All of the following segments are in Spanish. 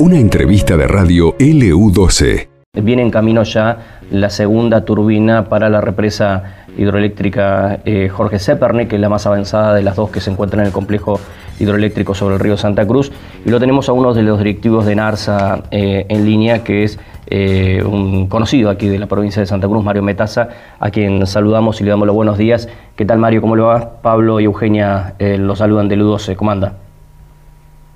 Una entrevista de radio LU12. Viene en camino ya la segunda turbina para la represa hidroeléctrica eh, Jorge Zeperny, que es la más avanzada de las dos que se encuentran en el complejo hidroeléctrico sobre el río Santa Cruz. Y lo tenemos a uno de los directivos de NARSA eh, en línea, que es eh, un conocido aquí de la provincia de Santa Cruz, Mario Metaza, a quien saludamos y le damos los buenos días. ¿Qué tal, Mario? ¿Cómo le va? Pablo y Eugenia los saludan de LU12. ¿Cómo anda?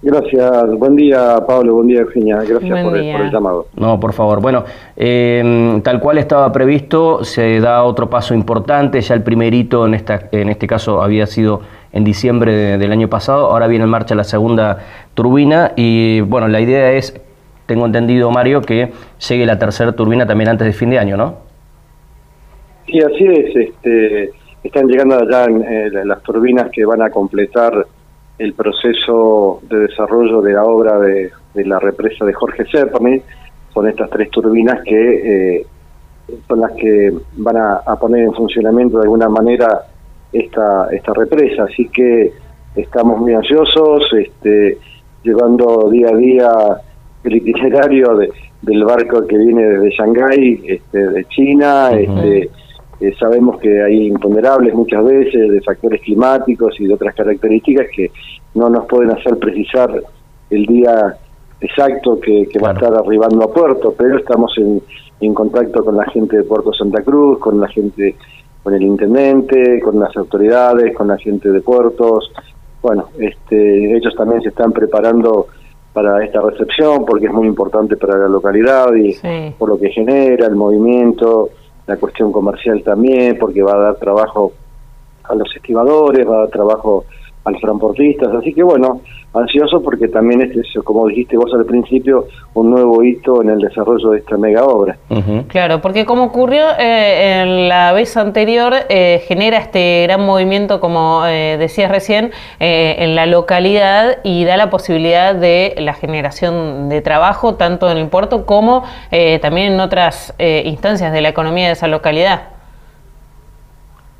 Gracias, buen día Pablo, buen día Eugenia, gracias por el, llamado. No, por favor. Bueno, em, tal cual estaba previsto, se da otro paso importante, ya el primerito en, esta, en este caso había sido en diciembre del año pasado, ahora viene en marcha la segunda turbina y bueno, la idea es, tengo entendido Mario, que llegue la tercera turbina también antes de fin de año, ¿no? Sí, así es, este, están llegando ya eh, las turbinas que van a completar el proceso de desarrollo de la obra de, la represa de Jorge Serpame, son estas tres turbinas que eh, son las que van a, poner en funcionamiento de alguna manera esta, esta represa. Así que estamos muy ansiosos, este, llevando día a día el itinerario del barco que viene desde Shanghái, este, de China, este, eh, sabemos que hay imponderables muchas veces de factores climáticos y de otras características que no nos pueden hacer precisar el día exacto que, va a estar arribando a puerto, pero estamos en, en contacto con la gente de Puerto Santa Cruz, con la gente, con el intendente, con las autoridades, con la gente de puertos. Bueno, este, ellos también se están preparando para esta recepción porque es muy importante para la localidad y por lo que genera el movimiento la cuestión comercial también, porque va a dar trabajo a los estibadores, va a dar trabajo a los transportistas, así que bueno, ansioso porque también este es, como dijiste vos al principio, un nuevo hito en el desarrollo de esta mega obra. Claro, porque como ocurrió eh, en la vez anterior, eh, genera este gran movimiento, como eh, decías recién, en la localidad y da la posibilidad de la generación de trabajo tanto en el puerto como también en otras instancias de la economía de esa localidad.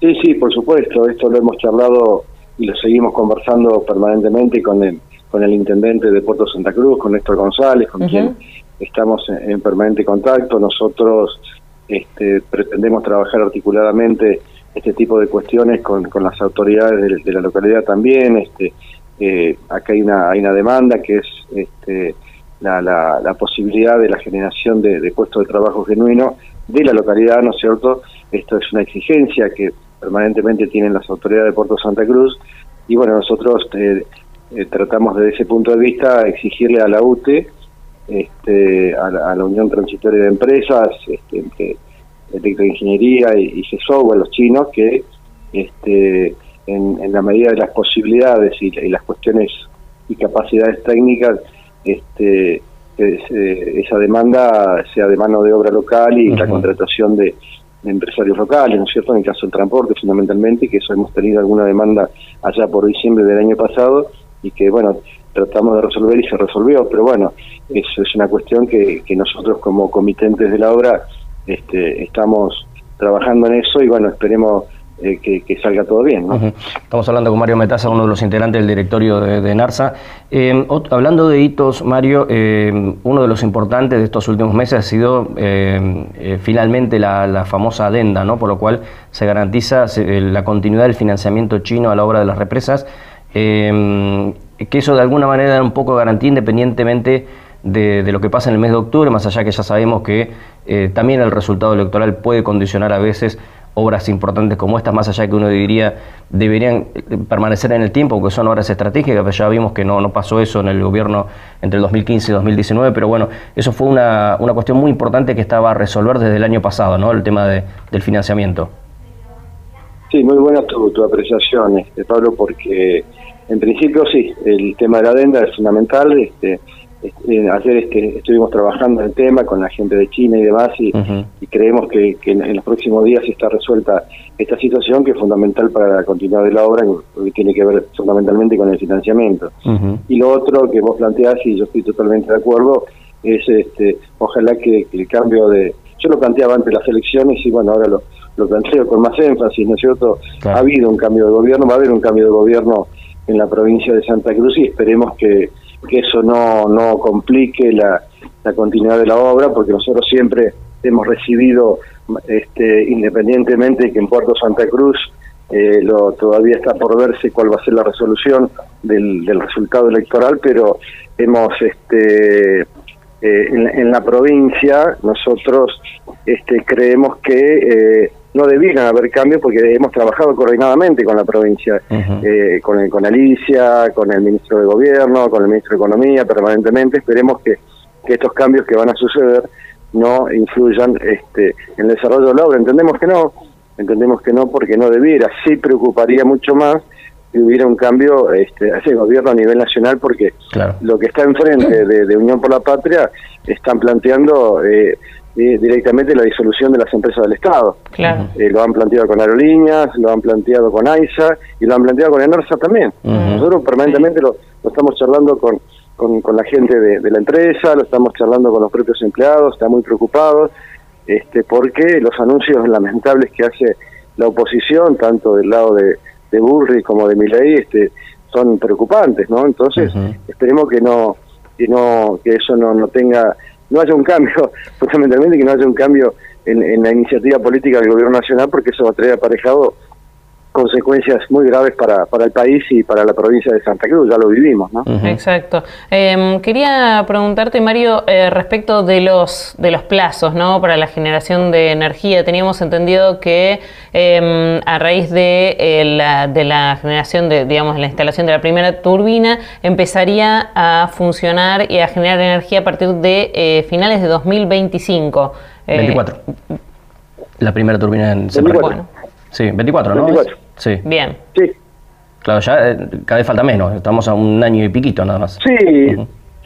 Sí, sí, por supuesto, esto lo hemos charlado y lo seguimos conversando permanentemente con el, con el intendente de Puerto Santa Cruz, con Néstor González, con quien estamos en, permanente contacto. Nosotros este, pretendemos trabajar articuladamente este tipo de cuestiones con, con las autoridades de, la localidad también. Este, eh, acá hay una, hay una demanda que es este, la, la, posibilidad de la generación de, de puestos de trabajo genuino de la localidad, ¿no es cierto? Esto es una exigencia que permanentemente tienen las autoridades de Puerto Santa Cruz. Y bueno, nosotros eh, eh, tratamos desde ese punto de vista exigirle a la UTE, este, a, la, Unión Transitoria de Empresas, este, entre Electroingeniería y, y a los chinos, que este, en, la medida de las posibilidades y, las cuestiones y capacidades técnicas, este, esa demanda sea de mano de obra local y la contratación de, empresarios locales, ¿no es cierto? En el caso del transporte fundamentalmente, que eso hemos tenido alguna demanda allá por diciembre del año pasado y que, bueno, tratamos de resolver y se resolvió, pero bueno, eso es una cuestión que, que nosotros como comitentes de la obra este, estamos trabajando en eso y bueno, esperemos eh, que, salga todo bien. Estamos hablando con Mario Metaza, uno de los integrantes del directorio de, NARSA. Eh, hablando de hitos, Mario, eh, uno de los importantes de estos últimos meses ha sido finalmente la, famosa adenda, ¿no? por lo cual se garantiza la continuidad del financiamiento chino a la obra de las represas, que eso de alguna manera da un poco de garantía independientemente de, de, lo que pasa en el mes de octubre, más allá que ya sabemos que también el resultado electoral puede condicionar a veces obras importantes como estas, más allá que uno diría deberían permanecer en el tiempo, porque son obras estratégicas, pero ya vimos que no, no pasó eso en el gobierno entre el 2015 y 2019, pero bueno, eso fue una, una cuestión muy importante que estaba a resolver desde el año pasado, ¿no? El tema de, del financiamiento. Sí, muy buena tu, tu apreciación, este, Pablo, porque en principio sí, el tema de la adenda es fundamental, este, este, ayer este, estuvimos trabajando en el tema con la gente de China y demás y, creemos que, en, los próximos días está resuelta esta situación que es fundamental para la continuidad de la obra que tiene que ver fundamentalmente con el financiamiento. Y lo otro que vos planteás y yo estoy totalmente de acuerdo es este, ojalá que, el cambio de... Yo lo planteaba antes de las elecciones y bueno, ahora lo, lo planteo con más énfasis, ¿no es cierto? Ha habido un cambio de gobierno, va a haber un cambio de gobierno en la provincia de Santa Cruz y esperemos que, eso no, no complique la, la continuidad de la obra, porque nosotros siempre hemos recibido, este, independientemente que en Puerto Santa Cruz eh, lo, todavía está por verse cuál va a ser la resolución del, del resultado electoral, pero hemos este, eh, en, la provincia nosotros este, creemos que eh, no debieran haber cambios porque hemos trabajado coordinadamente con la provincia, eh, con, con Alicia, con el ministro de Gobierno, con el ministro de Economía permanentemente. Esperemos que, que estos cambios que van a suceder no influyan este, en el desarrollo de la obra. Entendemos que no, entendemos que no porque no debiera. Sí preocuparía mucho más que hubiera un cambio este, ese gobierno a nivel nacional porque lo que está enfrente de, Unión por la Patria están planteando eh, eh, directamente la disolución de las empresas del Estado. Eh, lo han planteado con Aerolíneas, lo han planteado con AISA y lo han planteado con ENERSA también. Nosotros permanentemente lo, estamos charlando con, con, la gente de, la empresa, lo estamos charlando con los propios empleados, están muy preocupados este, porque los anuncios lamentables que hace la oposición, tanto del lado de, de Burri como de Milei, este, son preocupantes, ¿no? Entonces, esperemos que no que no que eso no, no tenga no haya un cambio, fundamentalmente que no haya un cambio en, en la iniciativa política del gobierno nacional, porque eso va a traer aparejado consecuencias muy graves para, para el país y para la provincia de Santa Cruz, ya lo vivimos, ¿no? Exacto. Em, quería preguntarte, Mario, eh, respecto de los, de los plazos, ¿no? Para la generación de energía. Teníamos entendido que em, a raíz de, eh, la, de la generación de, digamos, la instalación de la primera turbina, empezaría a funcionar y a generar energía a partir de eh, finales de 2025. 24. La primera turbina en Bueno. Sí, 24, ¿no? 24. Sí. Bien. Sí. Claro, ya eh, cada vez falta menos, estamos a un año y piquito nada más. Sí,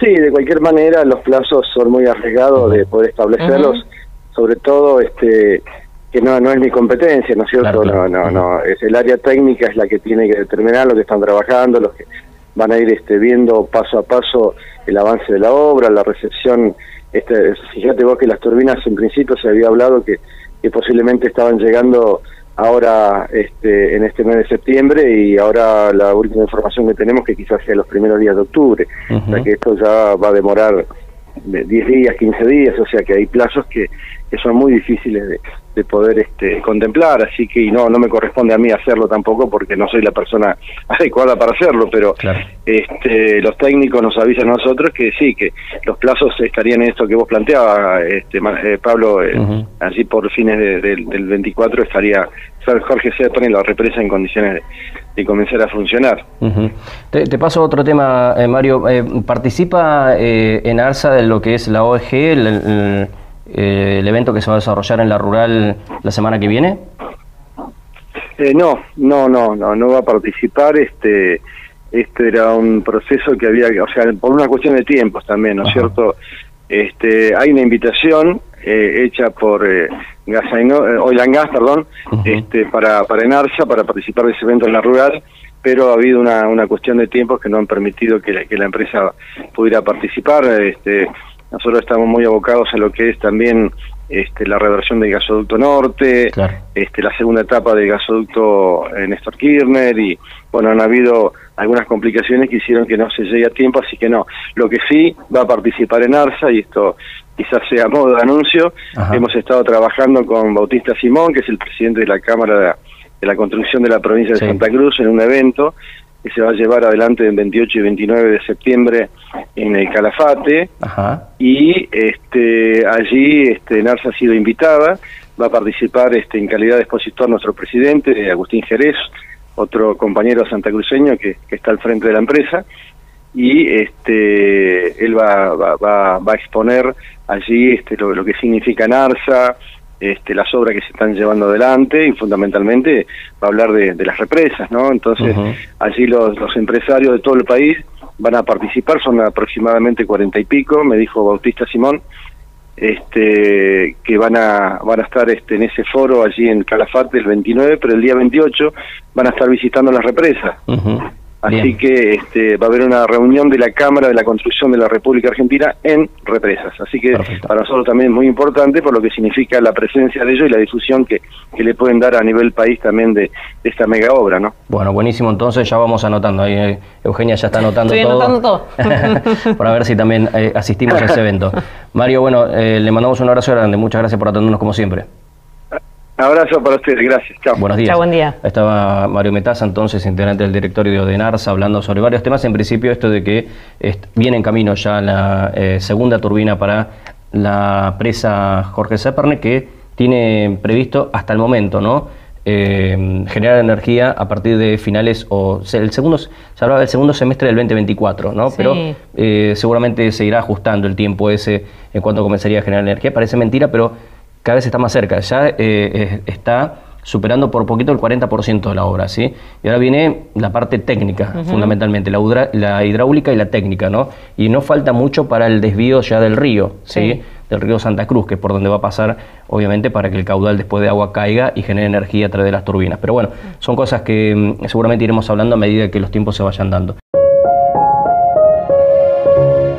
sí, de cualquier manera los plazos son muy arriesgados de poder establecerlos, sobre todo este que no, no es mi competencia, ¿no es cierto? No, no, no, es el área técnica es la que tiene que determinar lo que están trabajando, los que van a ir este, viendo paso a paso el avance de la obra, la recepción. Este, fíjate vos que las turbinas en principio se había hablado que, que posiblemente estaban llegando ahora este, en este mes de septiembre y ahora la última información que tenemos que quizás sea los primeros días de octubre, o sea que esto ya va a demorar 10 días, 15 días, o sea que hay plazos que, que son muy difíciles de, de poder este, contemplar, así que y no no me corresponde a mí hacerlo tampoco porque no soy la persona adecuada para hacerlo, pero este, los técnicos nos avisan a nosotros que sí, que los plazos estarían en esto que vos planteabas, este, eh, Pablo, eh, así por fines del 24 estaría Jorge pone la represa en condiciones de, comenzar a funcionar. te, paso otro tema, eh, Mario. ¿Participa en ARSA de lo que es la OEG, el eh, el evento que se va a desarrollar en la rural la semana que viene? Eh, no, no, no, no, no va a participar. Este, este era un proceso que había, o sea, por una cuestión de tiempos también, ¿no es cierto? Este, hay una invitación eh, hecha por eh, Oilan Gas, perdón, este, para, para Enarsa, para participar de ese evento en la rural, pero ha habido una, una cuestión de tiempos que no han permitido que la, que la empresa pudiera participar. Este, nosotros estamos muy abocados a lo que es también este, la reversión del gasoducto norte, este, la segunda etapa del gasoducto Néstor Kirchner y bueno, han habido algunas complicaciones que hicieron que no se llegue a tiempo, así que no. Lo que sí va a participar en ARSA y esto quizás sea modo de anuncio, hemos estado trabajando con Bautista Simón, que es el presidente de la Cámara de, la Construcción de la provincia de Santa Cruz, en un evento que se va a llevar adelante el 28 y 29 de septiembre en el Calafate. Y este allí este Narsa ha sido invitada va a participar este en calidad de expositor nuestro presidente Agustín Jerez otro compañero santacruceño que, que está al frente de la empresa. Y este él va, va, va, va a exponer allí este lo, lo que significa Narsa este, las obras que se están llevando adelante y fundamentalmente va a hablar de, las represas, ¿no? Entonces, allí los, los, empresarios de todo el país van a participar, son aproximadamente cuarenta y pico, me dijo Bautista Simón, este, que van a, van a estar este, en ese foro allí en Calafate el 29, pero el día 28 van a estar visitando las represas. Así que este, va a haber una reunión de la Cámara de la Construcción de la República Argentina en represas. Así que para nosotros también es muy importante por lo que significa la presencia de ellos y la difusión que, le pueden dar a nivel país también de, esta mega obra. ¿no? Bueno, buenísimo. Entonces ya vamos anotando. Ahí, eh, Eugenia ya está anotando Estoy todo. Anotando todo. para ver si también eh, asistimos a ese evento. Mario, bueno, eh, le mandamos un abrazo grande. Muchas gracias por atendernos como siempre. Abrazo para ustedes, gracias. Chao. Buenos días. Chao, buen día. Estaba Mario Metaza, entonces integrante del directorio de NARSA, hablando sobre varios temas. En principio, esto de que viene en camino ya la eh, segunda turbina para la presa Jorge Seperne, que tiene previsto hasta el momento, ¿no? Eh, generar energía a partir de finales o el segundo se hablaba del segundo semestre del 2024, ¿no? Pero eh, seguramente se irá ajustando el tiempo ese en cuanto comenzaría a generar energía. Parece mentira, pero cada vez está más cerca, ya eh, está superando por poquito el 40% de la obra, ¿sí? Y ahora viene la parte técnica, fundamentalmente, la, la, hidráulica y la técnica, ¿no? Y no falta mucho para el desvío ya del río, ¿sí? Del río Santa Cruz, que es por donde va a pasar, obviamente, para que el caudal después de agua caiga y genere energía a través de las turbinas. Pero bueno, son cosas que mm, seguramente iremos hablando a medida que los tiempos se vayan dando.